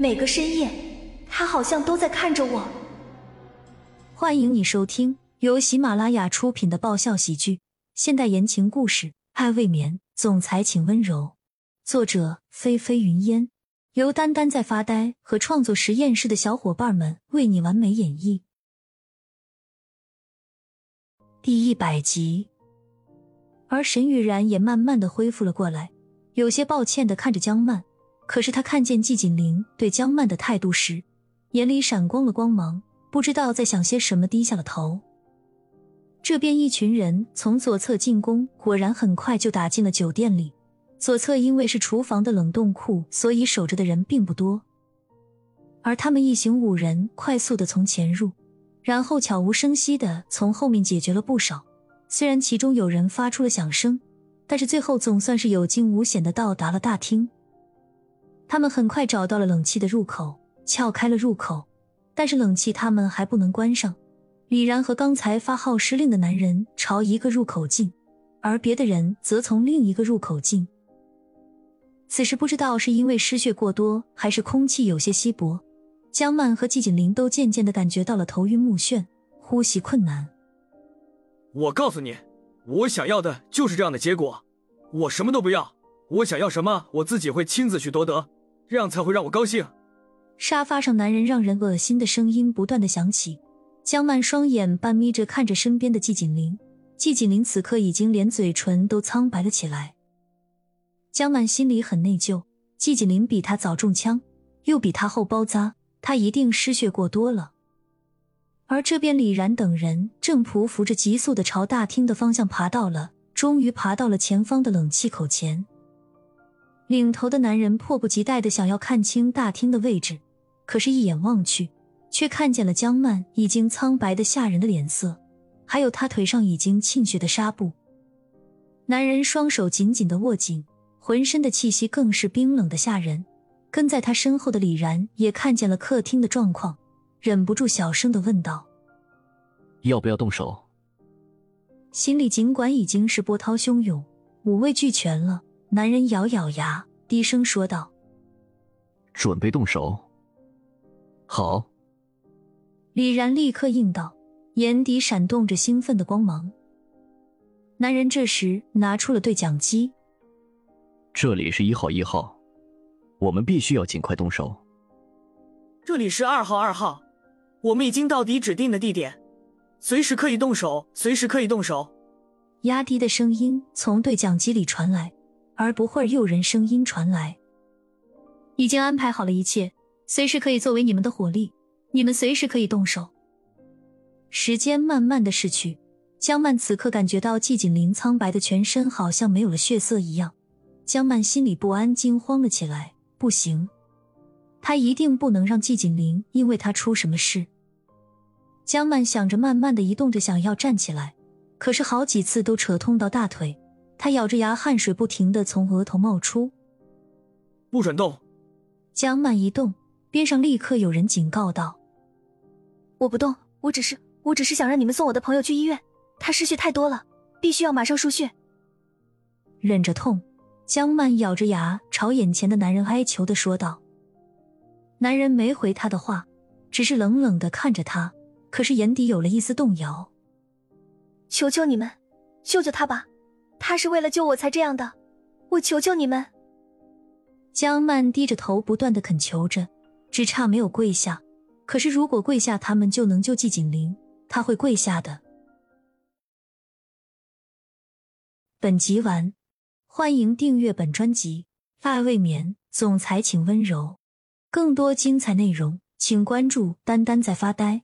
每个深夜，他好像都在看着我。欢迎你收听由喜马拉雅出品的爆笑喜剧、现代言情故事《爱未眠》，总裁请温柔。作者：菲菲云烟，由丹丹在发呆和创作实验室的小伙伴们为你完美演绎。第一百集。而沈雨然也慢慢的恢复了过来，有些抱歉的看着江曼。可是他看见季锦林对江曼的态度时，眼里闪光了光芒，不知道在想些什么，低下了头。这边一群人从左侧进攻，果然很快就打进了酒店里。左侧因为是厨房的冷冻库，所以守着的人并不多。而他们一行五人快速的从前入，然后悄无声息的从后面解决了不少。虽然其中有人发出了响声，但是最后总算是有惊无险的到达了大厅。他们很快找到了冷气的入口，撬开了入口，但是冷气他们还不能关上。李然和刚才发号施令的男人朝一个入口进，而别的人则从另一个入口进。此时不知道是因为失血过多，还是空气有些稀薄，江曼和季锦林都渐渐的感觉到了头晕目眩，呼吸困难。我告诉你，我想要的就是这样的结果。我什么都不要，我想要什么，我自己会亲自去夺得，这样才会让我高兴。沙发上男人让人恶心的声音不断的响起。江曼双眼半眯着看着身边的季锦林，季锦林此刻已经连嘴唇都苍白了起来。江曼心里很内疚，季锦林比他早中枪，又比他后包扎，他一定失血过多了。而这边，李然等人正匍匐着，急速的朝大厅的方向爬到了，终于爬到了前方的冷气口前。领头的男人迫不及待的想要看清大厅的位置，可是，一眼望去，却看见了江曼已经苍白的吓人的脸色，还有他腿上已经沁血的纱布。男人双手紧紧的握紧，浑身的气息更是冰冷的吓人。跟在他身后的李然也看见了客厅的状况。忍不住小声的问道：“要不要动手？”心里尽管已经是波涛汹涌、五味俱全了，男人咬咬牙，低声说道：“准备动手。”好。李然立刻应道，眼底闪动着兴奋的光芒。男人这时拿出了对讲机：“这里是一号一号，我们必须要尽快动手。”这里是二号二号。我们已经到底指定的地点，随时可以动手，随时可以动手。压低的声音从对讲机里传来，而不会儿又人声音传来：“已经安排好了一切，随时可以作为你们的火力，你们随时可以动手。”时间慢慢的逝去，江曼此刻感觉到季锦林苍白的全身好像没有了血色一样，江曼心里不安惊慌了起来。不行。他一定不能让季锦林因为他出什么事。江曼想着，慢慢的移动着，想要站起来，可是好几次都扯痛到大腿。他咬着牙，汗水不停的从额头冒出。不准动！江曼一动，边上立刻有人警告道：“我不动，我只是，我只是想让你们送我的朋友去医院，他失血太多了，必须要马上输血。”忍着痛，江曼咬着牙朝眼前的男人哀求的说道。男人没回他的话，只是冷冷的看着他，可是眼底有了一丝动摇。求求你们，救救他吧！他是为了救我才这样的，我求求你们。江曼低着头，不断的恳求着，只差没有跪下。可是如果跪下，他们就能救季锦林，他会跪下的。本集完，欢迎订阅本专辑《爱未眠》，总裁请温柔。更多精彩内容，请关注“丹丹在发呆”。